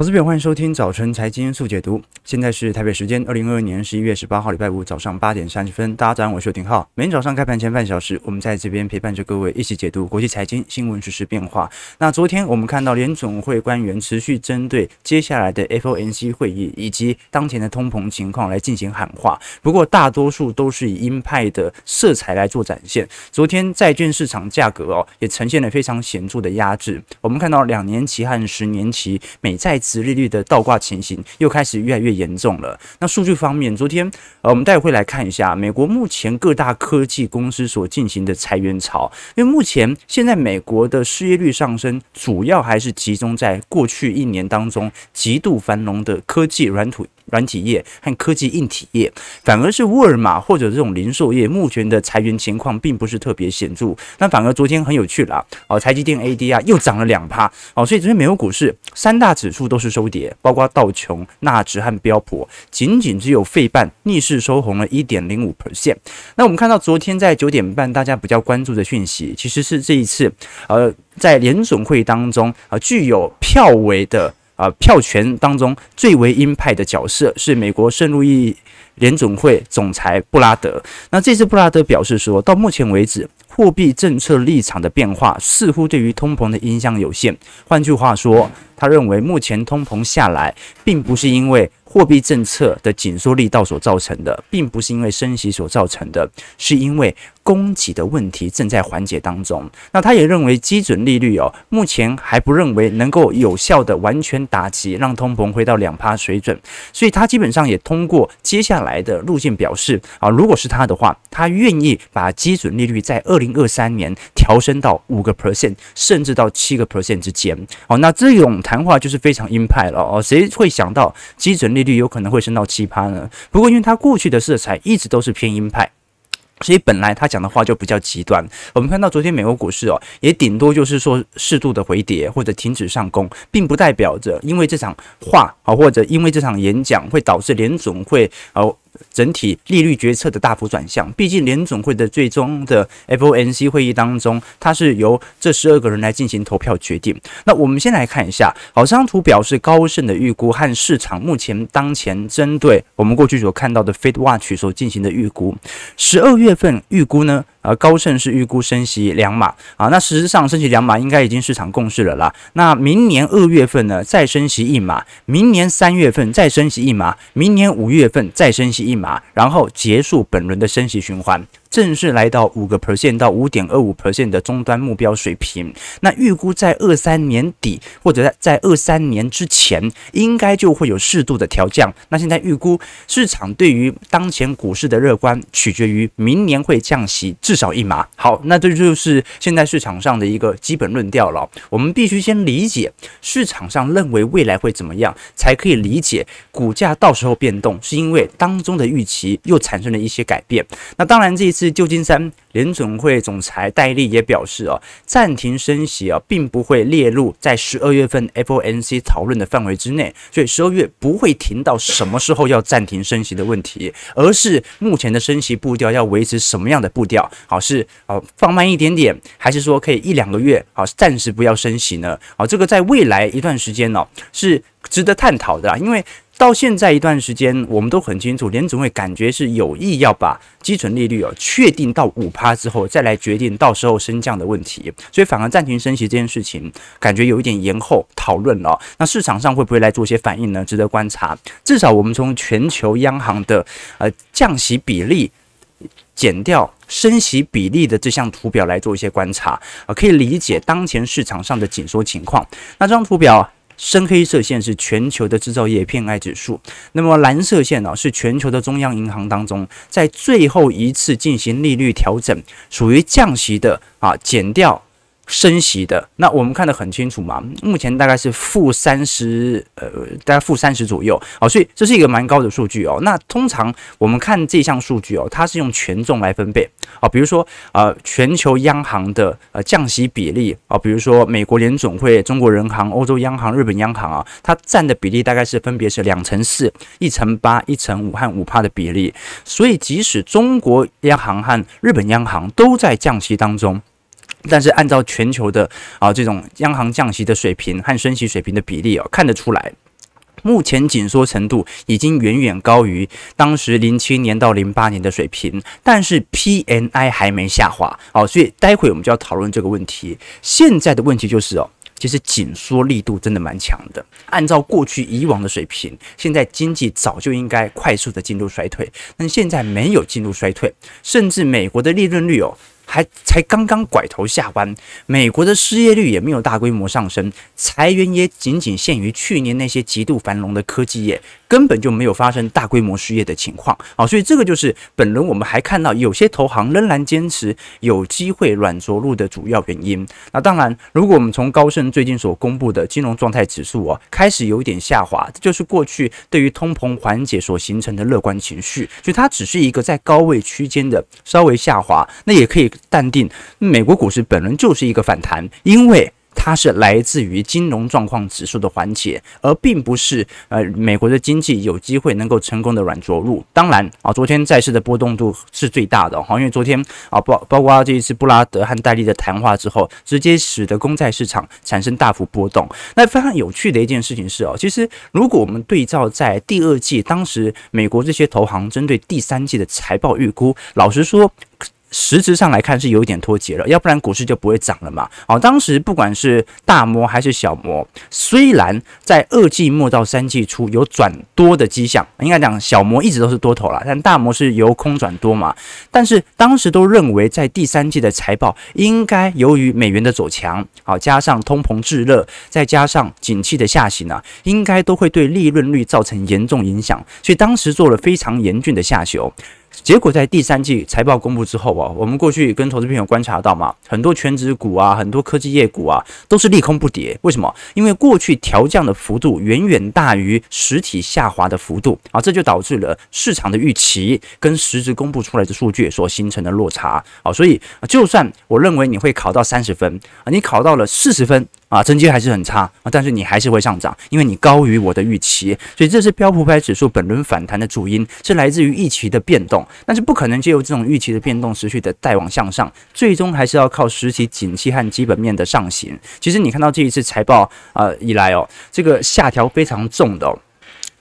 投资朋友，欢迎收听早晨财经速解读。现在是台北时间二零二二年十一月十八号礼拜五早上八点三十分。大家早上好，我是丁浩。每天早上开盘前半小时，我们在这边陪伴着各位一起解读国际财经新闻、实时变化。那昨天我们看到联总会官员持续针对接下来的 FOMC 会议以及当前的通膨情况来进行喊话，不过大多数都是以鹰派的色彩来做展现。昨天债券市场价格哦也呈现了非常显著的压制。我们看到两年期和十年期美债。殖利率的倒挂情形又开始越来越严重了。那数据方面，昨天呃，我们待会来看一下美国目前各大科技公司所进行的裁员潮。因为目前现在美国的失业率上升，主要还是集中在过去一年当中极度繁荣的科技软土。软体业和科技硬体业，反而是沃尔玛或者这种零售业，目前的裁员情况并不是特别显著。那反而昨天很有趣啦，哦，台积电 ADR 又涨了两趴，哦，所以昨天美国股市三大指数都是收跌，包括道琼、纳指和标普，仅仅只有费半逆势收红了一点零五 percent。那我们看到昨天在九点半，大家比较关注的讯息，其实是这一次，呃，在联准会当中啊，具有票尾的。啊，票权当中最为鹰派的角色是美国圣路易联准会总裁布拉德。那这次布拉德表示说，到目前为止，货币政策立场的变化似乎对于通膨的影响有限。换句话说，他认为目前通膨下来，并不是因为货币政策的紧缩力道所造成的，并不是因为升息所造成的，是因为。供给的问题正在缓解当中。那他也认为基准利率哦，目前还不认为能够有效的完全打击，让通膨回到两趴水准。所以他基本上也通过接下来的路径表示啊，如果是他的话，他愿意把基准利率在二零二三年调升到五个 percent，甚至到七个 percent 之间。哦，那这种谈话就是非常鹰派了哦。谁会想到基准利率有可能会升到七趴呢？不过因为他过去的色彩一直都是偏鹰派。所以本来他讲的话就比较极端。我们看到昨天美国股市哦，也顶多就是说适度的回跌或者停止上攻，并不代表着因为这场话啊，或者因为这场演讲会导致联总会哦。整体利率决策的大幅转向，毕竟联总会的最终的 FOMC 会议当中，它是由这十二个人来进行投票决定。那我们先来看一下，好，这张图表示高盛的预估和市场目前当前针对我们过去所看到的 f i t Watch 所进行的预估，十二月份预估呢？呃，高盛是预估升息两码啊，那实质上升息两码应该已经市场共识了啦。那明年二月份呢，再升息一码，明年三月份再升息一码，明年五月份再升息一码，然后结束本轮的升息循环。正式来到五个 percent 到五点二五 percent 的终端目标水平，那预估在二三年底或者在在二三年之前，应该就会有适度的调降。那现在预估市场对于当前股市的乐观，取决于明年会降息至少一码。好，那这就是现在市场上的一个基本论调了。我们必须先理解市场上认为未来会怎么样，才可以理解股价到时候变动，是因为当中的预期又产生了一些改变。那当然这一次。是旧金山联准会总裁戴利也表示哦，暂停升息啊，并不会列入在十二月份 FOMC 讨论的范围之内，所以十二月不会停到什么时候要暂停升息的问题，而是目前的升息步调要维持什么样的步调？好，是哦放慢一点点，还是说可以一两个月好暂时不要升息呢？好，这个在未来一段时间呢是值得探讨的，因为。到现在一段时间，我们都很清楚，联总会感觉是有意要把基准利率哦确定到五趴之后，再来决定到时候升降的问题，所以反而暂停升息这件事情，感觉有一点延后讨论了。那市场上会不会来做一些反应呢？值得观察。至少我们从全球央行的呃降息比例减掉升息比例的这项图表来做一些观察啊，可以理解当前市场上的紧缩情况。那这张图表。深黑色线是全球的制造业偏爱指数，那么蓝色线呢是全球的中央银行当中在最后一次进行利率调整，属于降息的啊，减掉。升息的，那我们看得很清楚嘛，目前大概是负三十，呃，大概负三十左右，好，所以这是一个蛮高的数据哦。那通常我们看这项数据哦，它是用权重来分配，啊，比如说呃，全球央行的呃降息比例啊，比如说美国联总会、中国人行、欧洲央行、日本央行啊，它占的比例大概是分别是两成四、一成八、一成五和五趴的比例。所以即使中国央行和日本央行都在降息当中。但是按照全球的啊这种央行降息的水平和升息水平的比例哦，看得出来，目前紧缩程度已经远远高于当时零七年到零八年的水平，但是 PNI 还没下滑哦，所以待会我们就要讨论这个问题。现在的问题就是哦，其实紧缩力度真的蛮强的。按照过去以往的水平，现在经济早就应该快速的进入衰退，但现在没有进入衰退，甚至美国的利润率哦。还才刚刚拐头下弯，美国的失业率也没有大规模上升，裁员也仅仅限于去年那些极度繁荣的科技业。根本就没有发生大规模失业的情况，好，所以这个就是本轮我们还看到有些投行仍然坚持有机会软着陆的主要原因。那当然，如果我们从高盛最近所公布的金融状态指数啊，开始有点下滑，这就是过去对于通膨缓解所形成的乐观情绪，所以它只是一个在高位区间的稍微下滑，那也可以淡定，美国股市本轮就是一个反弹，因为。它是来自于金融状况指数的缓解，而并不是呃美国的经济有机会能够成功的软着陆。当然啊，昨天债市的波动度是最大的哈，因为昨天啊包包括这一次布拉德和戴利的谈话之后，直接使得公债市场产生大幅波动。那非常有趣的一件事情是哦，其实如果我们对照在第二季，当时美国这些投行针对第三季的财报预估，老实说。实质上来看是有一点脱节了，要不然股市就不会涨了嘛。好，当时不管是大摩还是小摩，虽然在二季末到三季初有转多的迹象，应该讲小摩一直都是多头了，但大摩是由空转多嘛。但是当时都认为在第三季的财报应该由于美元的走强，好，加上通膨滞热，再加上景气的下行啊，应该都会对利润率造成严重影响，所以当时做了非常严峻的下修。结果在第三季财报公布之后啊，我们过去跟投资朋友观察到嘛，很多全职股啊，很多科技业股啊，都是利空不跌。为什么？因为过去调降的幅度远远大于实体下滑的幅度啊，这就导致了市场的预期跟实质公布出来的数据所形成的落差啊。所以，就算我认为你会考到三十分啊，你考到了四十分。啊，成绩还是很差啊，但是你还是会上涨，因为你高于我的预期，所以这是标普五百指数本轮反弹的主因，是来自于预期的变动，但是不可能借由这种预期的变动持续的带往向上，最终还是要靠实体景气和基本面的上行。其实你看到这一次财报、呃、以来哦，这个下调非常重的哦，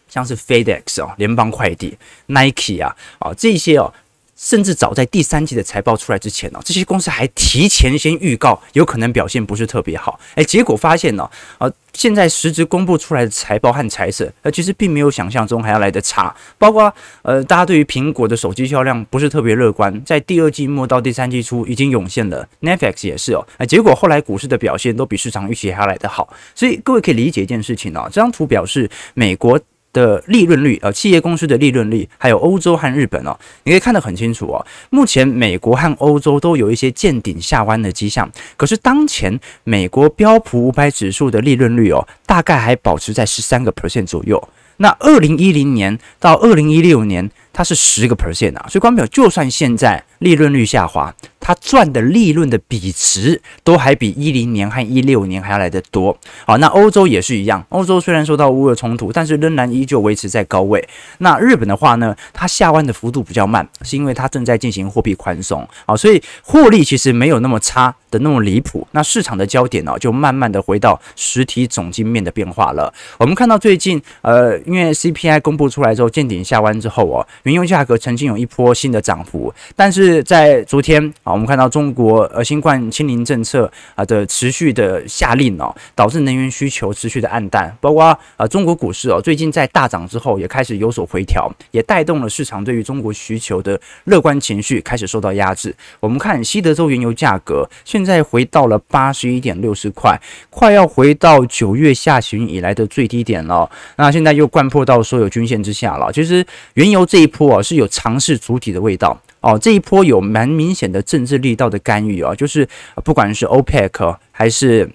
像是 FedEx 哦，联邦快递、Nike 啊啊这些哦。甚至早在第三季的财报出来之前呢，这些公司还提前先预告有可能表现不是特别好，诶，结果发现呢，呃，现在实质公布出来的财报和财色，呃，其实并没有想象中还要来得差。包括呃，大家对于苹果的手机销量不是特别乐观，在第二季末到第三季初已经涌现了，Netflix 也是哦，诶，结果后来股市的表现都比市场预期还要来得好。所以各位可以理解一件事情哦，这张图表示美国。的利润率，呃，企业公司的利润率，还有欧洲和日本哦，你可以看得很清楚哦。目前美国和欧洲都有一些见顶下弯的迹象，可是当前美国标普五百指数的利润率哦，大概还保持在十三个 percent 左右。那二零一零年到二零一六年，它是十个 percent 啊，所以光表，就算现在利润率下滑，它赚的利润的比值都还比一零年和一六年还要来得多。好，那欧洲也是一样，欧洲虽然受到乌俄冲突，但是仍然依旧维持在高位。那日本的话呢，它下弯的幅度比较慢，是因为它正在进行货币宽松。好，所以获利其实没有那么差的那么离谱。那市场的焦点呢，就慢慢的回到实体总经面的变化了。我们看到最近，呃，因为 CPI 公布出来之后见顶下弯之后哦。原油价格曾经有一波新的涨幅，但是是在昨天啊，我们看到中国呃新冠清零政策啊的持续的下令哦，导致能源需求持续的暗淡，包括啊中国股市哦最近在大涨之后也开始有所回调，也带动了市场对于中国需求的乐观情绪开始受到压制。我们看西德州原油价格现在回到了八十一点六十块，快要回到九月下旬以来的最低点了。那现在又掼破到所有均线之下了。其实原油这一波。啊是有尝试主体的味道哦，这一波有蛮明显的政治力道的干预啊，就是不管是 OPEC 还是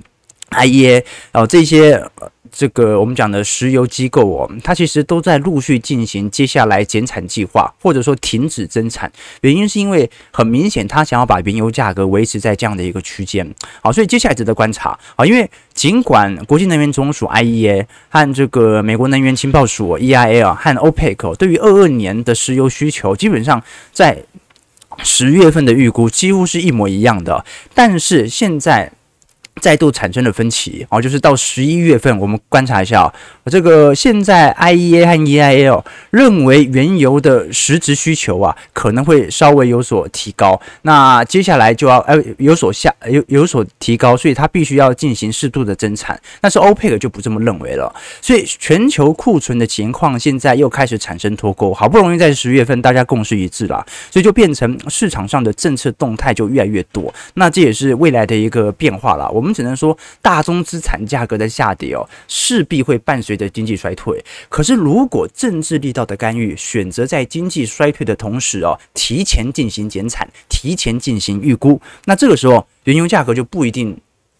IEA 哦，这些。这个我们讲的石油机构哦，它其实都在陆续进行接下来减产计划，或者说停止增产。原因是因为很明显，它想要把原油价格维持在这样的一个区间。好，所以接下来值得观察啊。因为尽管国际能源总署 IEA 和这个美国能源情报署 EIA 啊和 OPEC 对于二二年的石油需求，基本上在十月份的预估几乎是一模一样的。但是现在。再度产生了分歧。哦，就是到十一月份，我们观察一下这个现在 IEA 和 EIA 认为原油的实质需求啊可能会稍微有所提高，那接下来就要呃有所下有有所提高，所以它必须要进行适度的增产，但是欧佩克就不这么认为了，所以全球库存的情况现在又开始产生脱钩，好不容易在十月份大家共识一致了，所以就变成市场上的政策动态就越来越多，那这也是未来的一个变化了，我们。只能说大宗资产价格的下跌哦，势必会伴随着经济衰退。可是，如果政治力道的干预选择在经济衰退的同时哦，提前进行减产，提前进行预估，那这个时候原油价格就不一定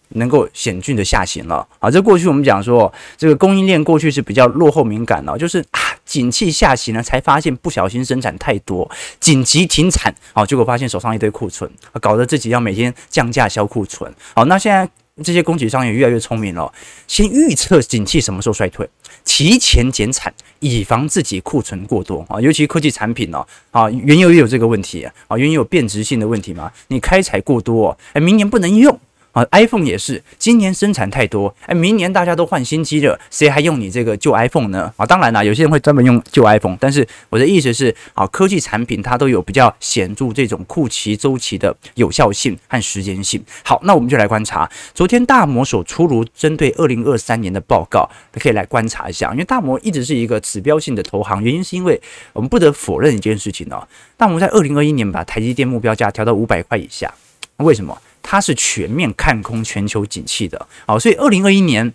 能够险峻的下行了啊。这过去我们讲说，这个供应链过去是比较落后敏感的，就是啊，景气下行了，才发现不小心生产太多，紧急停产，好，结果发现手上一堆库存，搞得自己要每天降价销库存。好，那现在。这些供给商也越来越聪明了，先预测景气什么时候衰退，提前减产，以防自己库存过多啊。尤其科技产品哦，啊，原油也有这个问题啊，原油有变质性的问题嘛，你开采过多，哎，明年不能用。啊，iPhone 也是，今年生产太多，哎，明年大家都换新机了，谁还用你这个旧 iPhone 呢？啊，当然啦，有些人会专门用旧 iPhone，但是我的意思是，啊，科技产品它都有比较显著这种库期周期的有效性和时间性。好，那我们就来观察昨天大摩所出炉针对二零二三年的报告，可以来观察一下，因为大摩一直是一个指标性的投行，原因是因为我们不得否认一件事情哦，大摩在二零二一年把台积电目标价调到五百块以下，为什么？它是全面看空全球景气的，好，所以二零二一年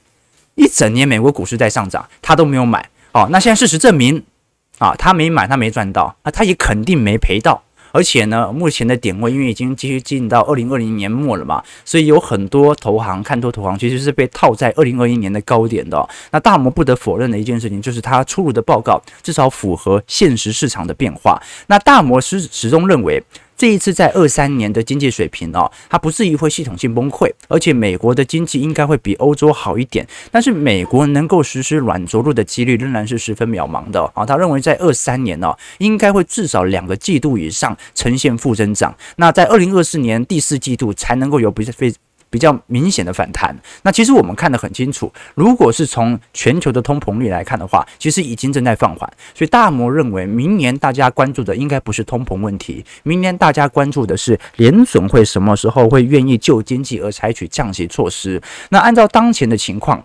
一整年美国股市在上涨，他都没有买，好，那现在事实证明，啊，他没买，他没赚到，啊，他也肯定没赔到，而且呢，目前的点位因为已经继续进到二零二零年末了嘛，所以有很多投行看多投行其实是被套在二零二一年的高点的，那大摩不得否认的一件事情就是他出炉的报告至少符合现实市场的变化，那大摩始始终认为。这一次在二三年的经济水平哦，它不至于会系统性崩溃，而且美国的经济应该会比欧洲好一点。但是美国能够实施软着陆的几率仍然是十分渺茫的啊。他认为在二三年呢，应该会至少两个季度以上呈现负增长，那在二零二四年第四季度才能够有比非。比较明显的反弹，那其实我们看得很清楚。如果是从全球的通膨率来看的话，其实已经正在放缓。所以大摩认为，明年大家关注的应该不是通膨问题，明年大家关注的是联准会什么时候会愿意就经济而采取降息措施。那按照当前的情况，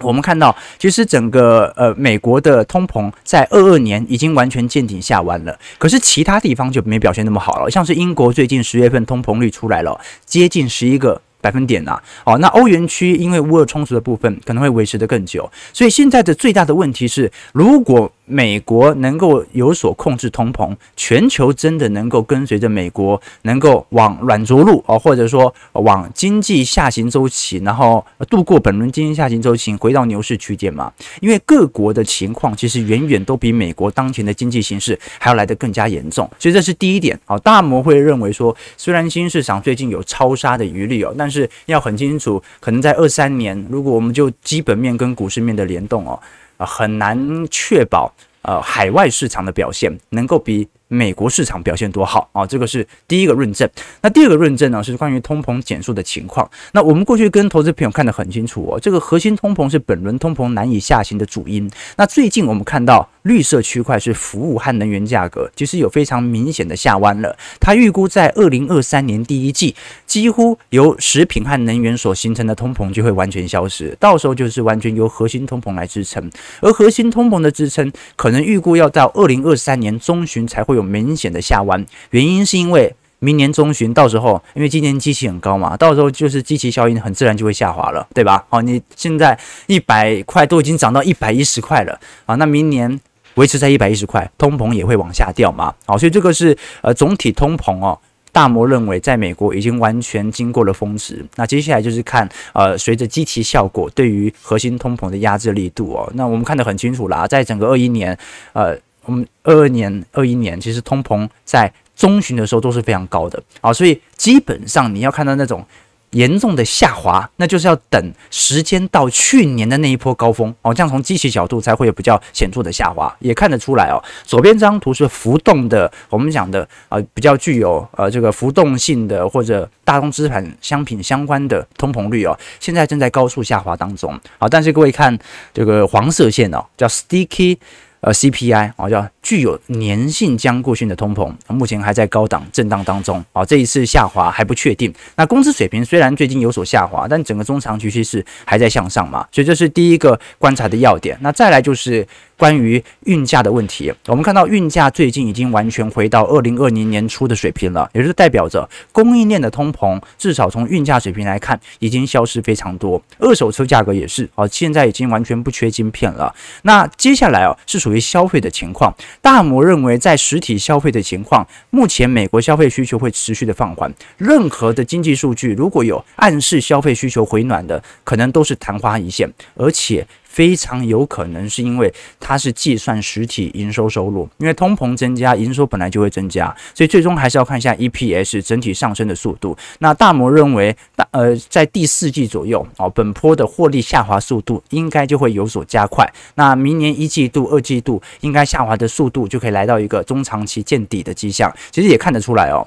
我们看到，其实整个呃美国的通膨在二二年已经完全见顶下弯了，可是其他地方就没表现那么好了。像是英国最近十月份通膨率出来了，接近十一个。百分点呐、啊，哦，那欧元区因为乌俄充足的部分可能会维持的更久，所以现在的最大的问题是，如果美国能够有所控制通膨，全球真的能够跟随着美国能够往软着陆哦，或者说往经济下行周期，然后度过本轮经济下行周期，回到牛市区间嘛？因为各国的情况其实远远都比美国当前的经济形势还要来得更加严重，所以这是第一点。好，大摩会认为说，虽然新市场最近有超杀的余力哦，但是要很清楚，可能在二三年，如果我们就基本面跟股市面的联动哦。很难确保，呃，海外市场的表现能够比美国市场表现多好啊！这个是第一个论证。那第二个论证呢，是关于通膨减速的情况。那我们过去跟投资朋友看得很清楚哦，这个核心通膨是本轮通膨难以下行的主因。那最近我们看到绿色区块是服务和能源价格，其实有非常明显的下弯了。它预估在二零二三年第一季，几乎由食品和能源所形成的通膨就会完全消失，到时候就是完全由核心通膨来支撑。而核心通膨的支撑，可能预估要到二零二三年中旬才会有。明显的下弯，原因是因为明年中旬到时候，因为今年基期很高嘛，到时候就是基期效应，很自然就会下滑了，对吧？好，你现在一百块都已经涨到一百一十块了啊，那明年维持在一百一十块，通膨也会往下掉嘛。好，所以这个是呃总体通膨哦，大摩认为在美国已经完全经过了峰值，那接下来就是看呃随着基期效果对于核心通膨的压制力度哦，那我们看得很清楚啦，在整个二一年呃。我们二二年、二一年，其实通膨在中旬的时候都是非常高的啊，所以基本上你要看到那种严重的下滑，那就是要等时间到去年的那一波高峰哦，这样从机器角度才会有比较显著的下滑，也看得出来哦。左边这张图是浮动的，我们讲的啊、比较具有呃这个浮动性的或者大宗资产商品相关的通膨率哦，现在正在高速下滑当中。好，但是各位看这个黄色线哦，叫 sticky。呃，CPI 啊，叫具有粘性僵固性的通膨，目前还在高档震荡当中啊，这一次下滑还不确定。那工资水平虽然最近有所下滑，但整个中长期趋势还在向上嘛，所以这是第一个观察的要点。那再来就是。关于运价的问题，我们看到运价最近已经完全回到二零二零年初的水平了，也就是代表着供应链的通膨，至少从运价水平来看，已经消失非常多。二手车价格也是啊，现在已经完全不缺晶片了。那接下来啊，是属于消费的情况。大摩认为，在实体消费的情况，目前美国消费需求会持续的放缓。任何的经济数据如果有暗示消费需求回暖的，可能都是昙花一现，而且。非常有可能是因为它是计算实体营收收入，因为通膨增加，营收本来就会增加，所以最终还是要看一下 EPS 整体上升的速度。那大摩认为，大呃在第四季左右哦，本波的获利下滑速度应该就会有所加快。那明年一季度、二季度应该下滑的速度就可以来到一个中长期见底的迹象。其实也看得出来哦。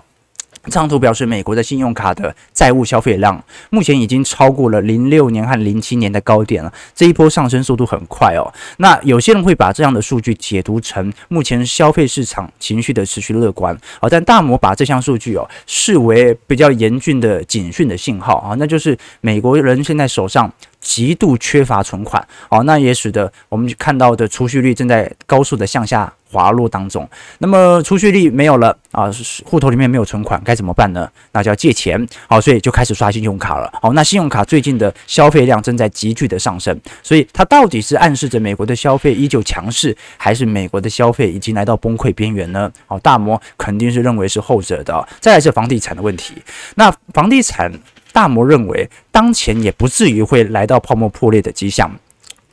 这张图表示，美国的信用卡的债务消费量目前已经超过了零六年和零七年的高点了。这一波上升速度很快哦。那有些人会把这样的数据解读成目前消费市场情绪的持续乐观啊，但大摩把这项数据哦视为比较严峻的警讯的信号啊，那就是美国人现在手上。极度缺乏存款，哦，那也使得我们看到的储蓄率正在高速的向下滑落当中。那么储蓄率没有了啊，户头里面没有存款，该怎么办呢？那就要借钱，好，所以就开始刷信用卡了。好，那信用卡最近的消费量正在急剧的上升，所以它到底是暗示着美国的消费依旧强势，还是美国的消费已经来到崩溃边缘呢？好，大摩肯定是认为是后者的。再来是房地产的问题，那房地产。大摩认为，当前也不至于会来到泡沫破裂的迹象，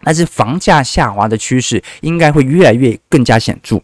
但是房价下滑的趋势应该会越来越更加显著。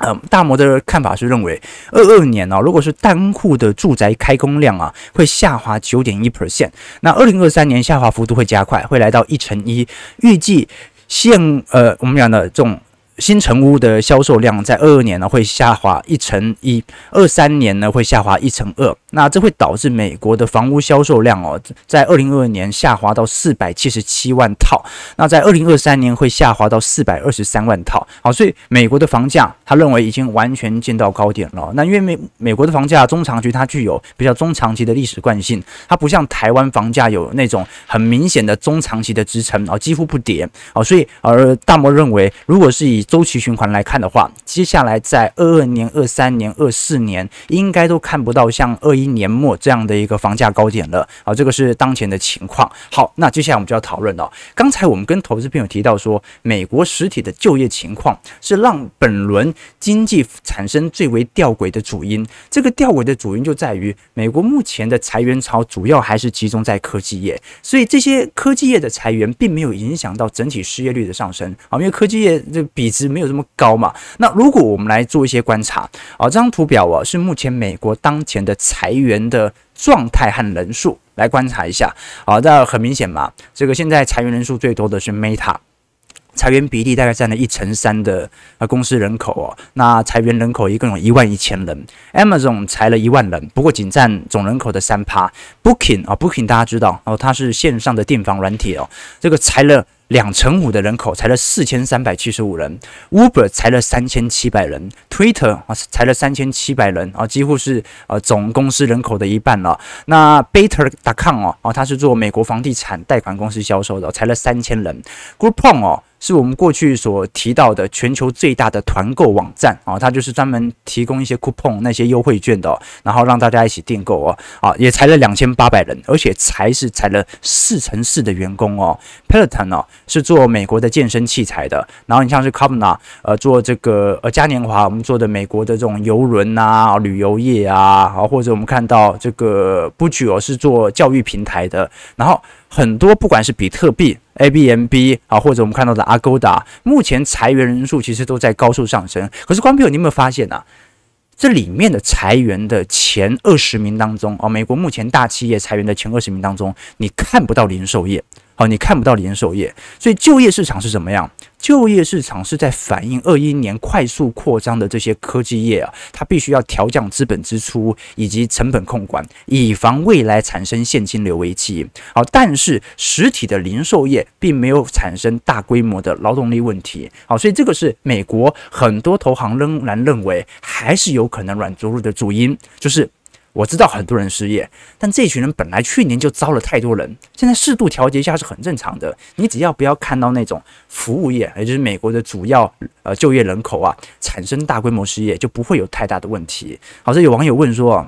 嗯，大摩的看法是认为，二二年呢、如果是单户的住宅开工量啊，会下滑九点一 percent，那二零二三年下滑幅度会加快，会来到一成一，预计现呃我们讲的这种。新成屋的销售量在二二年呢会下滑一成一，二三年呢会下滑一成二，那这会导致美国的房屋销售量哦，在二零二二年下滑到四百七十七万套，那在二零二三年会下滑到四百二十三万套。好，所以美国的房价他认为已经完全见到高点了。那因为美美国的房价中长期它具有比较中长期的历史惯性，它不像台湾房价有那种很明显的中长期的支撑啊，几乎不跌啊，所以而大摩认为，如果是以周期循环来看的话，接下来在二二年、二三年、二四年，应该都看不到像二一年末这样的一个房价高点了。好，这个是当前的情况。好，那接下来我们就要讨论了。刚才我们跟投资朋友提到说，美国实体的就业情况是让本轮经济产生最为吊诡的主因。这个吊诡的主因就在于，美国目前的裁员潮主要还是集中在科技业，所以这些科技业的裁员并没有影响到整体失业率的上升。啊，因为科技业这比。值没有这么高嘛？那如果我们来做一些观察啊，这张图表啊是目前美国当前的裁裁员的状态和人数来观察一下。啊，这很明显嘛，这个现在裁员人数最多的是 Meta，裁员比例大概占了一成三的啊公司人口哦，那裁员人口一共有一万一千人，Amazon 裁了一万人，不过仅占总人口的三趴，Booking 啊 Booking 大家知道哦，它是线上的订房软体哦，这个裁了。两成五的人口裁了四千三百七十五人，Uber 裁了三千七百人，Twitter 啊裁了三千七百人啊，几乎是呃总公司人口的一半了。那 Better.com 哦，哦，它是做美国房地产贷款公司销售的，裁了三千人，Groupon 哦。是我们过去所提到的全球最大的团购网站啊，它就是专门提供一些 coupon 那些优惠券的，然后让大家一起订购哦，啊，也裁了两千八百人，而且裁是裁了四成四的员工哦。Peloton 哦是做美国的健身器材的，然后你像是 Klarna 呃做这个呃嘉年华，我们做的美国的这种游轮啊、旅游业啊，啊或者我们看到这个 Booking 哦是做教育平台的，然后。很多不管是比特币、A B M B 啊，或者我们看到的 Agoda，目前裁员人数其实都在高速上升。可是，观众朋友，你有没有发现啊？这里面的裁员的前二十名当中，啊，美国目前大企业裁员的前二十名当中，你看不到零售业。好，你看不到零售业，所以就业市场是怎么样？就业市场是在反映二一年快速扩张的这些科技业啊，它必须要调降资本支出以及成本控管，以防未来产生现金流危机。好，但是实体的零售业并没有产生大规模的劳动力问题。好，所以这个是美国很多投行仍然认为还是有可能软着陆的主因，就是。我知道很多人失业，但这群人本来去年就招了太多人，现在适度调节一下是很正常的。你只要不要看到那种服务业，也就是美国的主要呃就业人口啊，产生大规模失业，就不会有太大的问题。好，这有网友问说，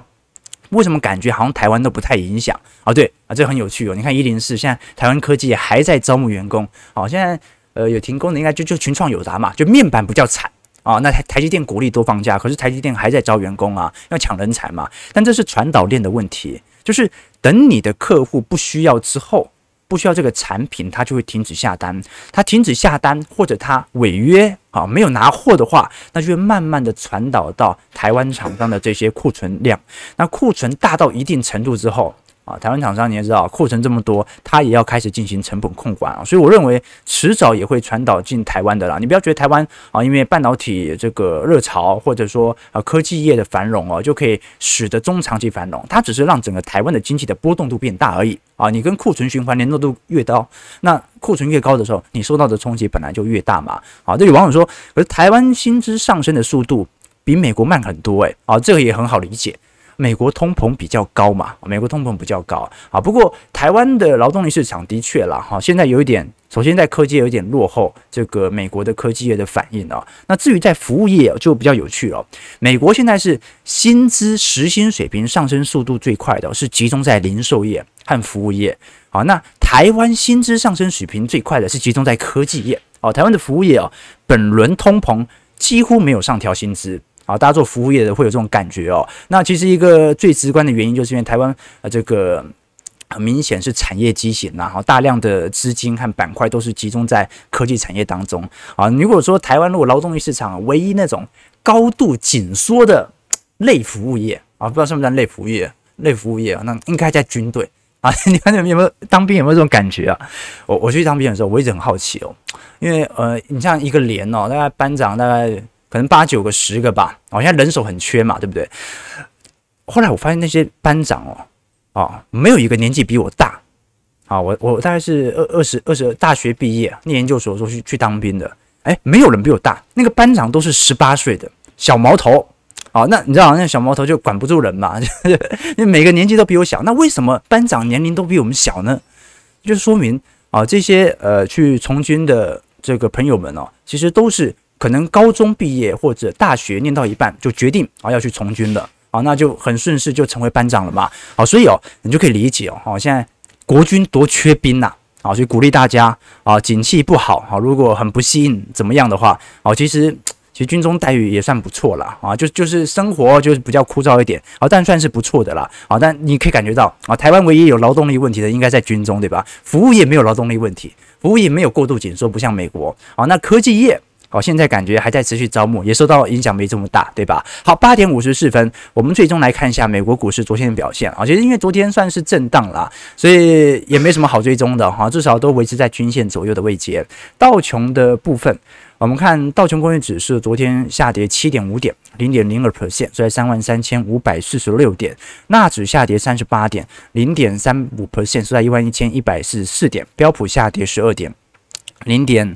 为什么感觉好像台湾都不太影响？哦，对啊，这很有趣哦。你看一零四，现在台湾科技还在招募员工，好，现在呃有停工的应该就就群创友达嘛，就面板比较惨。啊、哦，那台台积电鼓励多放假，可是台积电还在招员工啊，要抢人才嘛。但这是传导链的问题，就是等你的客户不需要之后，不需要这个产品，他就会停止下单。他停止下单或者他违约啊，没有拿货的话，那就会慢慢的传导到台湾厂商的这些库存量。那库存大到一定程度之后。啊，台湾厂商你也知道，库存这么多，它也要开始进行成本控管啊，所以我认为迟早也会传导进台湾的啦。你不要觉得台湾啊，因为半导体这个热潮，或者说啊科技业的繁荣哦，就可以使得中长期繁荣，它只是让整个台湾的经济的波动度变大而已啊。你跟库存循环联动度越高，那库存越高的时候，你受到的冲击本来就越大嘛。啊，这有网友说，可是台湾薪资上升的速度比美国慢很多诶、啊，这个也很好理解。美国通膨比较高嘛，美国通膨比较高啊。不过台湾的劳动力市场的确啦，哈，现在有一点，首先在科技有点落后，这个美国的科技业的反应啊。那至于在服务业就比较有趣了，美国现在是薪资时薪水平上升速度最快的，是集中在零售业和服务业。好，那台湾薪资上升水平最快的是集中在科技业。哦，台湾的服务业啊，本轮通膨几乎没有上调薪资。啊，大家做服务业的会有这种感觉哦。那其实一个最直观的原因，就是因为台湾啊，这个很明显是产业畸形，然后大量的资金和板块都是集中在科技产业当中啊。如果说台湾如果劳动力市场唯一那种高度紧缩的类服务业啊，不知道算不算类服务业？类服务业啊，那应该在军队啊。你 看你们有没有当兵有没有这种感觉啊？我我去当兵的时候，我一直很好奇哦，因为呃，你像一个连哦，大概班长大概。可能八九个、十个吧，哦，现在人手很缺嘛，对不对？后来我发现那些班长哦，哦，没有一个年纪比我大，啊，我我大概是二二十二十大学毕业，念研究所的时候去去当兵的，哎，没有人比我大，那个班长都是十八岁的小毛头，啊，那你知道那小毛头就管不住人嘛，因为每个年纪都比我小，那为什么班长年龄都比我们小呢？就说明啊，这些呃去从军的这个朋友们哦，其实都是。可能高中毕业或者大学念到一半就决定啊要去从军了啊，那就很顺势就成为班长了嘛。好，所以哦，你就可以理解哦，好，现在国军多缺兵呐，啊，所以鼓励大家啊，景气不好啊，如果很不幸怎么样的话，啊，其实其实军中待遇也算不错了啊，就就是生活就是比较枯燥一点啊，但算是不错的啦啊，但你可以感觉到啊，台湾唯一有劳动力问题的应该在军中对吧？服务业没有劳动力问题，服务业没有过度紧缩，不像美国啊，那科技业。好，现在感觉还在持续招募，也受到影响没这么大，对吧？好，八点五十四分，我们最终来看一下美国股市昨天的表现啊。其实因为昨天算是震荡啦，所以也没什么好追踪的哈，至少都维持在均线左右的位阶。道琼的部分，我们看道琼工业指数昨天下跌七点五点，零点零二 percent，收在三万三千五百四十六点。纳指下跌三十八点，零点三五 percent，收在一万一千一百四十四点。标普下跌十二点，零点。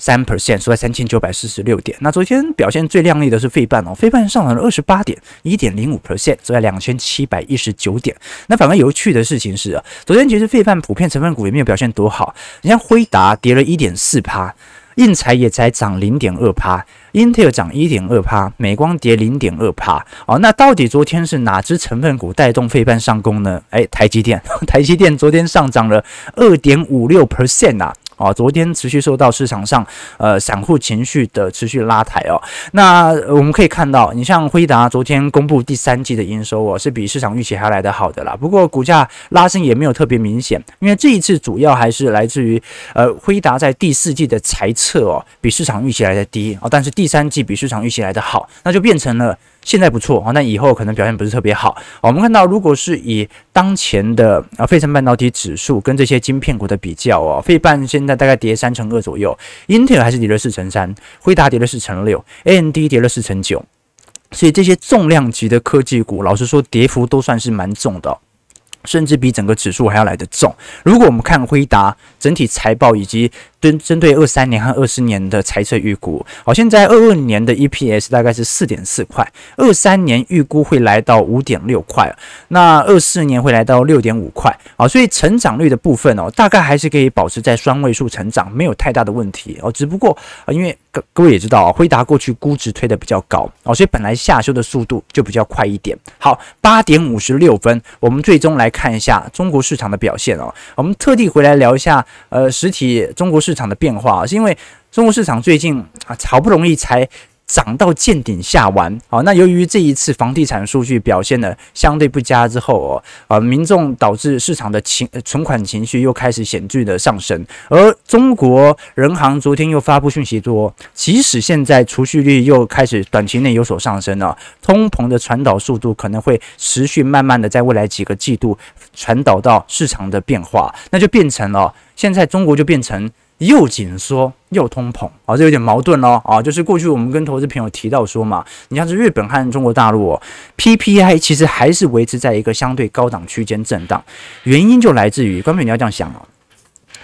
三 percent，收在三千九百四十六点。那昨天表现最亮丽的是费半哦，费半上涨了二十八点，一点零五 percent，收在两千七百一十九点。那反而有趣的事情是啊，昨天其实费半普遍成分股也没有表现多好。你像辉达跌了一点四趴，应材也才涨零点二趴，Intel 涨一点二趴，美光跌零点二趴。哦，那到底昨天是哪支成分股带动费半上攻呢？哎，台积电，台积电昨天上涨了二点五六 percent 啊。啊，昨天持续受到市场上呃散户情绪的持续拉抬哦。那我们可以看到，你像辉达昨天公布第三季的营收哦，是比市场预期还来得好的啦。不过股价拉升也没有特别明显，因为这一次主要还是来自于呃辉达在第四季的财测哦比市场预期来的低哦，但是第三季比市场预期来的好，那就变成了现在不错啊，那以后可能表现不是特别好。我们看到，如果是以当前的啊费城半导体指数跟这些晶片股的比较哦，费半现在大概跌三成二左右，Intel 还是跌了四成三，辉达跌了四成六，AMD 跌了四成九。所以这些重量级的科技股，老实说，跌幅都算是蛮重的。甚至比整个指数还要来得重。如果我们看辉达整体财报以及针针对二三年和二四年的财测预估，好，现在二二年的 EPS 大概是四点四块，二三年预估会来到五点六块，那二四年会来到六点五块，啊，所以成长率的部分哦，大概还是可以保持在双位数成长，没有太大的问题哦。只不过啊，因为各各位也知道啊，辉达过去估值推的比较高哦，所以本来下修的速度就比较快一点。好，八点五十六分，我们最终来看一下中国市场的表现哦。我们特地回来聊一下呃实体中国市。市场的变化是因为中国市场最近啊，好不容易才涨到见顶下完啊，那由于这一次房地产数据表现的相对不佳之后哦，啊，民众导致市场的情存款情绪又开始显著的上升，而中国人行昨天又发布讯息说，即使现在储蓄率又开始短期内有所上升了，通膨的传导速度可能会持续慢慢的在未来几个季度传导到市场的变化，那就变成了现在中国就变成。又紧缩又通膨啊，这有点矛盾咯啊！就是过去我们跟投资朋友提到说嘛，你像是日本和中国大陆哦，PPI 其实还是维持在一个相对高档区间震荡，原因就来自于，观众你要这样想哦。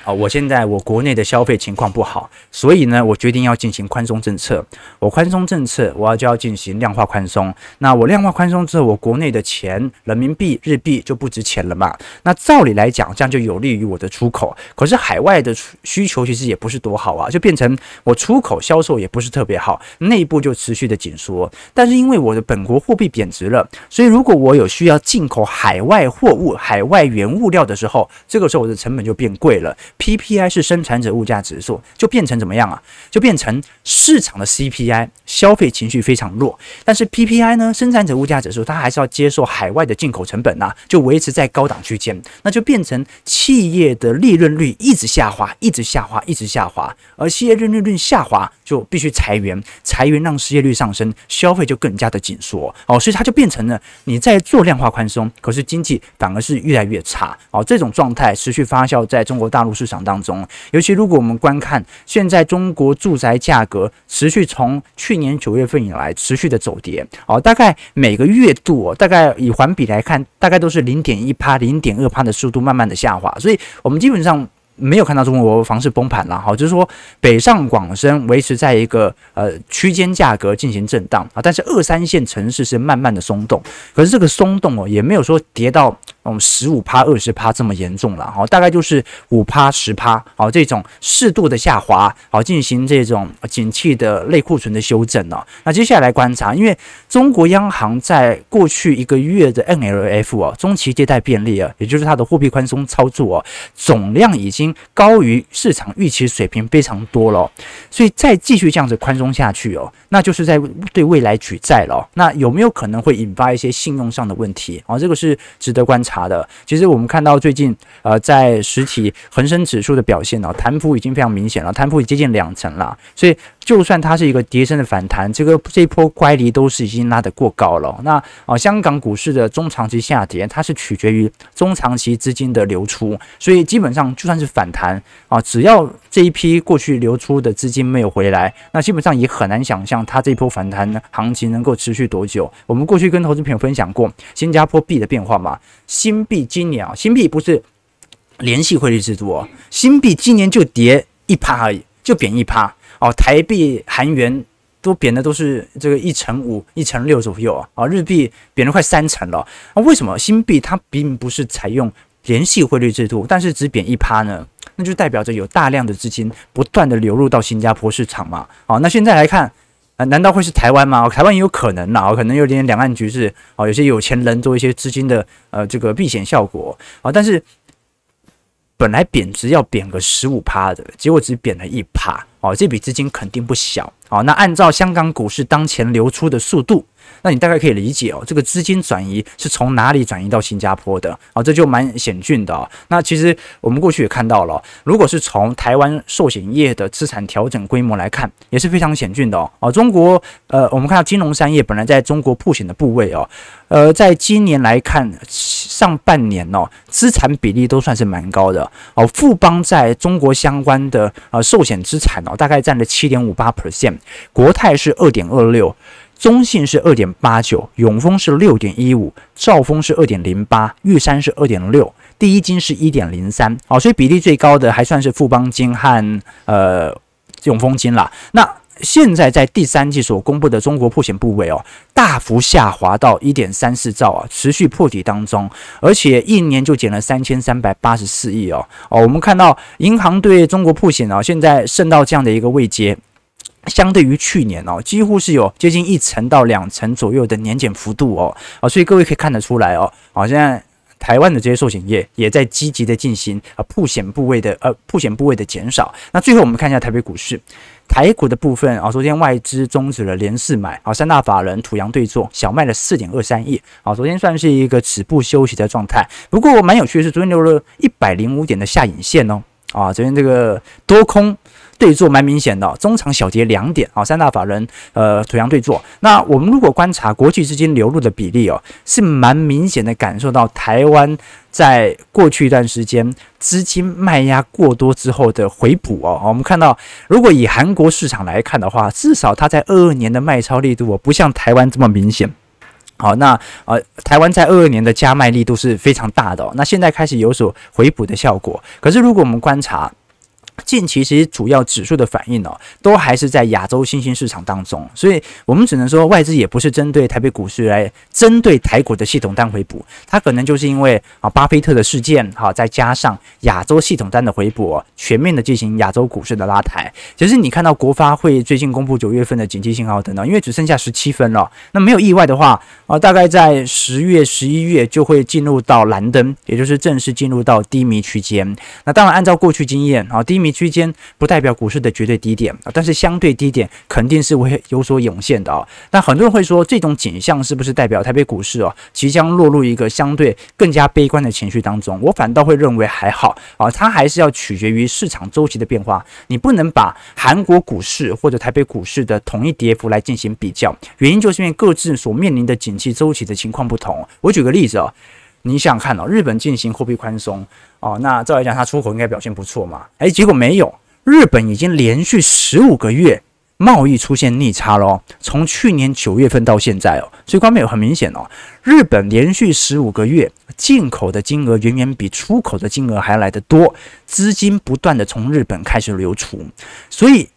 啊，我现在我国内的消费情况不好，所以呢，我决定要进行宽松政策。我宽松政策，我要就要进行量化宽松。那我量化宽松之后，我国内的钱，人民币、日币就不值钱了嘛。那照理来讲，这样就有利于我的出口。可是海外的需求其实也不是多好啊，就变成我出口销售也不是特别好，内部就持续的紧缩。但是因为我的本国货币贬值了，所以如果我有需要进口海外货物、海外原物料的时候，这个时候我的成本就变贵了。PPI 是生产者物价指数，就变成怎么样啊？就变成市场的 CPI，消费情绪非常弱。但是 PPI 呢，生产者物价指数，它还是要接受海外的进口成本呐、啊，就维持在高档区间，那就变成企业的利润率一直下滑，一直下滑，一直下滑。而企业利润率下滑，就必须裁员，裁员让失业率上升，消费就更加的紧缩哦，所以它就变成了你在做量化宽松，可是经济反而是越来越差哦。这种状态持续发酵在中国大陆市场当中，尤其如果我们观看现在中国住宅价格持续从去年九月份以来持续的走跌，哦，大概每个月度，大概以环比来看，大概都是零点一趴、零点二趴的速度慢慢的下滑，所以我们基本上。没有看到中国房市崩盘了，哈，就是说北上广深维持在一个呃区间价格进行震荡啊，但是二三线城市是慢慢的松动，可是这个松动哦也没有说跌到嗯十五趴二十趴这么严重了，哈，大概就是五趴十趴，好这种适度的下滑，好进行这种景气的类库存的修正哦。那接下来观察，因为中国央行在过去一个月的 NLF 哦中期借贷便利啊，也就是它的货币宽松操作哦总量已经。高于市场预期水平非常多了，所以再继续这样子宽松下去哦，那就是在对未来举债了。那有没有可能会引发一些信用上的问题啊？这个是值得观察的。其实我们看到最近呃，在实体恒生指数的表现呢，弹幅已经非常明显了，弹幅已接近两成了，所以。就算它是一个跌升的反弹，这个这一波乖离都是已经拉得过高了。那啊，香港股市的中长期下跌，它是取决于中长期资金的流出，所以基本上就算是反弹啊，只要这一批过去流出的资金没有回来，那基本上也很难想象它这一波反弹行情能够持续多久。我们过去跟投资朋友分享过新加坡币的变化嘛，新币今年啊，新币不是联系汇率制度哦，新币今年就跌一趴而已，就贬一趴。哦，台币、韩元都贬的都是这个一成五、一成六左右啊！啊，日币贬了快三成了。那为什么新币它并不是采用联系汇率制度，但是只贬一趴呢？那就代表着有大量的资金不断的流入到新加坡市场嘛。好，那现在来看，啊，难道会是台湾吗？台湾也有可能呐，可能有点两岸局势啊，有些有钱人做一些资金的呃这个避险效果啊，但是。本来贬值要贬个十五趴的，结果只贬了一趴，哦，这笔资金肯定不小，哦，那按照香港股市当前流出的速度，那你大概可以理解哦，这个资金转移是从哪里转移到新加坡的啊？这就蛮险峻的哦。那其实我们过去也看到了，如果是从台湾寿险业的资产调整规模来看，也是非常险峻的哦。啊，中国呃，我们看到金龙山业本来在中国曝险的部位哦，呃，在今年来看，上半年哦，资产比例都算是蛮高的哦。富邦在中国相关的呃寿险资产哦，大概占了七点五八 percent，国泰是二点二六。中信是二点八九，永丰是六点一五，兆丰是二点零八，玉山是二点六，第一金是一点零三，哦，所以比例最高的还算是富邦金和呃永丰金啦。那现在在第三季所公布的中国破险部位哦，大幅下滑到一点三四兆啊，持续破底当中，而且一年就减了三千三百八十四亿哦哦，我们看到银行对中国破险哦，现在剩到这样的一个位阶。相对于去年哦，几乎是有接近一成到两成左右的年减幅度哦，啊，所以各位可以看得出来哦，好，现在台湾的这些寿险业也在积极的进行啊铺险部位的呃铺险部位的减少。那最后我们看一下台北股市，台股的部分啊，昨天外资终止了连四买啊，三大法人土洋对坐小卖了四点二三亿啊，昨天算是一个止步休息的状态。不过蛮有趣的是，昨天留了一百零五点的下影线哦，啊，昨天这个多空。对做蛮明显的，中长小跌两点啊，三大法人呃土洋对做。那我们如果观察国际资金流入的比例哦，是蛮明显的感受到台湾在过去一段时间资金卖压过多之后的回补哦。我们看到，如果以韩国市场来看的话，至少它在二二年的卖超力度哦，不像台湾这么明显。好，那呃台湾在二二年的加卖力度是非常大的哦，那现在开始有所回补的效果。可是如果我们观察，近期其实主要指数的反应哦，都还是在亚洲新兴市场当中，所以我们只能说外资也不是针对台北股市来针对台股的系统单回补，它可能就是因为啊巴菲特的事件哈，再加上亚洲系统单的回补，全面的进行亚洲股市的拉抬。其实你看到国发会最近公布九月份的紧急信号等等，因为只剩下十七分了，那没有意外的话啊，大概在十月、十一月就会进入到蓝灯，也就是正式进入到低迷区间。那当然按照过去经验啊，低迷。区间不代表股市的绝对低点啊，但是相对低点肯定是会有所涌现的啊。那很多人会说，这种景象是不是代表台北股市哦即将落入一个相对更加悲观的情绪当中？我反倒会认为还好啊，它还是要取决于市场周期的变化。你不能把韩国股市或者台北股市的同一跌幅来进行比较，原因就是因为各自所面临的景气周期的情况不同。我举个例子哦。你想想看哦，日本进行货币宽松哦，那照来讲，它出口应该表现不错嘛？诶，结果没有，日本已经连续十五个月贸易出现逆差了，从去年九月份到现在哦，所以观众有很明显哦，日本连续十五个月进口的金额远远比出口的金额还来得多，资金不断的从日本开始流出，所以。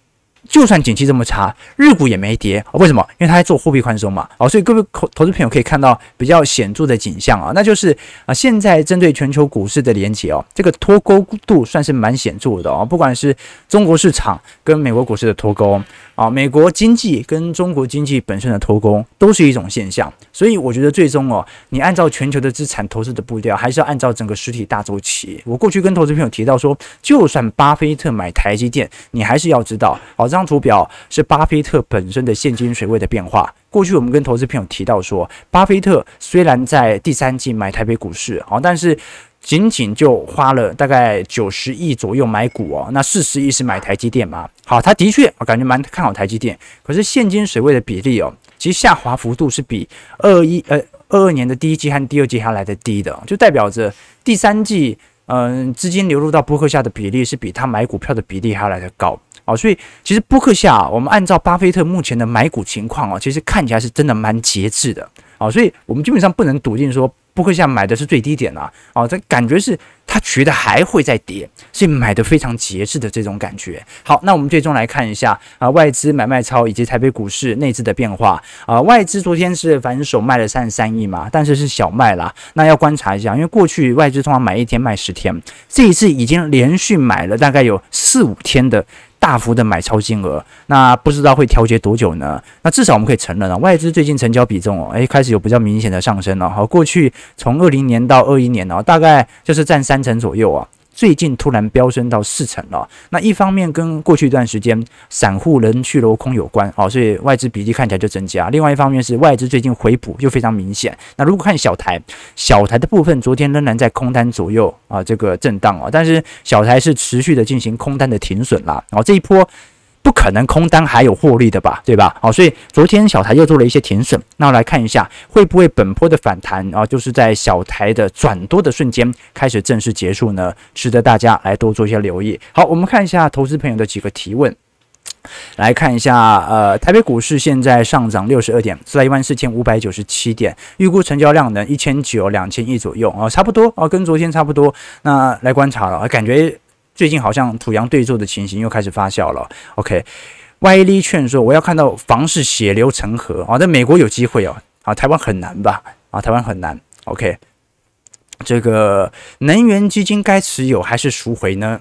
就算景气这么差，日股也没跌，为什么？因为它在做货币宽松嘛。哦，所以各位投投资朋友可以看到比较显著的景象啊，那就是啊，现在针对全球股市的连接哦，这个脱钩度算是蛮显著的哦。不管是中国市场跟美国股市的脱钩啊，美国经济跟中国经济本身的脱钩，都是一种现象。所以我觉得最终哦，你按照全球的资产投资的步调，还是要按照整个实体大周期。我过去跟投资朋友提到说，就算巴菲特买台积电，你还是要知道哦，这张图表是巴菲特本身的现金水位的变化。过去我们跟投资朋友提到说，巴菲特虽然在第三季买台北股市，哦，但是仅仅就花了大概九十亿左右买股哦，那四十亿是买台积电嘛。好，他的确我感觉蛮看好台积电，可是现金水位的比例哦，其实下滑幅度是比二一呃二二年的第一季和第二季还来得低的，就代表着第三季嗯资金流入到波克夏的比例是比他买股票的比例还要来得高。哦，所以其实波克夏，我们按照巴菲特目前的买股情况哦，其实看起来是真的蛮节制的。哦，所以我们基本上不能笃定说不会像买的是最低点啊。哦，这感觉是他觉得还会再跌，所以买的非常节制的这种感觉。好，那我们最终来看一下啊，外资买卖超以及台北股市内资的变化啊。外资昨天是反手卖了三十三亿嘛，但是是小卖啦。那要观察一下，因为过去外资通常买一天卖十天，这一次已经连续买了大概有四五天的。大幅的买超金额，那不知道会调节多久呢？那至少我们可以承认啊，外资最近成交比重哦，诶，开始有比较明显的上升了。好，过去从二零年到二一年哦，大概就是占三成左右啊。最近突然飙升到四成了。那一方面跟过去一段时间散户人去楼空有关啊，所以外资比例看起来就增加。另外一方面是外资最近回补就非常明显。那如果看小台，小台的部分昨天仍然在空单左右啊，这个震荡啊，但是小台是持续的进行空单的停损啦。然后这一波。不可能空单还有获利的吧，对吧？好，所以昨天小台又做了一些停损。那我来看一下，会不会本波的反弹啊，就是在小台的转多的瞬间开始正式结束呢？值得大家来多做一些留意。好，我们看一下投资朋友的几个提问，来看一下，呃，台北股市现在上涨六十二点，在一万四千五百九十七点，预估成交量呢一千九两千亿左右啊，差不多啊，跟昨天差不多。那来观察了，感觉。最近好像土洋对坐的情形又开始发酵了。OK，歪理劝说我要看到房市血流成河啊，在美国有机会哦，啊，台湾很难吧？啊，台湾很难。OK，这个能源基金该持有还是赎回呢？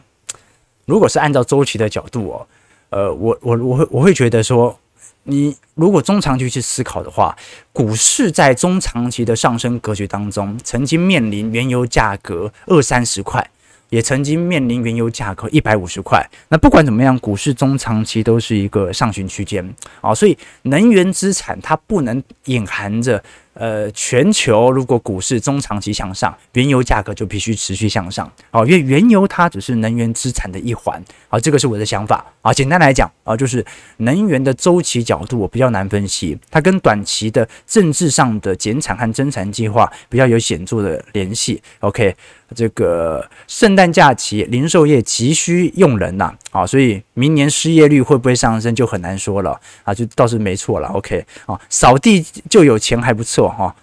如果是按照周期的角度哦，呃，我我我会我会觉得说，你如果中长期去思考的话，股市在中长期的上升格局当中，曾经面临原油价格二三十块。也曾经面临原油价格一百五十块，那不管怎么样，股市中长期都是一个上行区间啊，所以能源资产它不能隐含着。呃，全球如果股市中长期向上，原油价格就必须持续向上哦，因为原油它只是能源资产的一环啊，这个是我的想法啊。简单来讲啊，就是能源的周期角度我比较难分析，它跟短期的政治上的减产和增产计划比较有显著的联系。OK，这个圣诞假期零售业急需用人呐啊，所以明年失业率会不会上升就很难说了啊，就倒是没错了。OK 啊，扫地就有钱还不错。哈，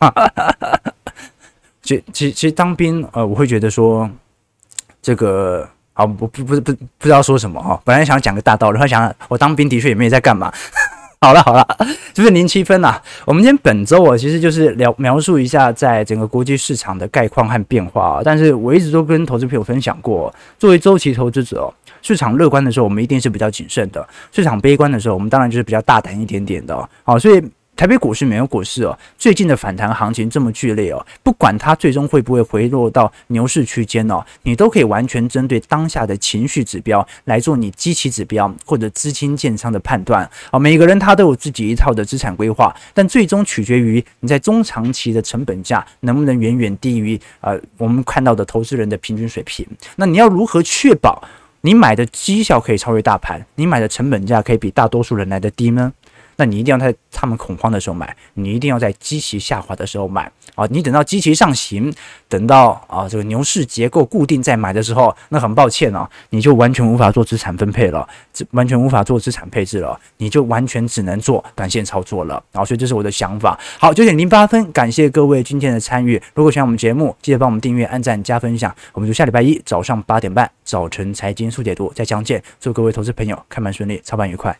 其实其实其实当兵，呃，我会觉得说这个好，我不不不不不知道说什么哈。本来想讲个大道理，后想我当兵的确也没在干嘛。好了好了，就是零七分呐。我们今天本周啊，其实就是聊描述一下在整个国际市场的概况和变化。但是我一直都跟投资朋友分享过，作为周期投资者，市场乐观的时候，我们一定是比较谨慎的；市场悲观的时候，我们当然就是比较大胆一点点的。好，所以。台北股市、美国股市哦，最近的反弹行情这么剧烈哦，不管它最终会不会回落到牛市区间哦，你都可以完全针对当下的情绪指标来做你基期指标或者资金建仓的判断啊。每个人他都有自己一套的资产规划，但最终取决于你在中长期的成本价能不能远远低于呃我们看到的投资人的平均水平。那你要如何确保你买的绩效可以超越大盘，你买的成本价可以比大多数人来得低呢？那你一定要在他们恐慌的时候买，你一定要在基期下滑的时候买啊！你等到基期上行，等到啊这个牛市结构固定再买的时候，那很抱歉啊，你就完全无法做资产分配了，完全无法做资产配置了，你就完全只能做短线操作了啊！所以这是我的想法。好，九点零八分，感谢各位今天的参与。如果喜欢我们节目，记得帮我们订阅、按赞、加分享。我们就下礼拜一早上八点半，早晨财经速解读再相见。祝各位投资朋友开盘顺利，操盘愉快。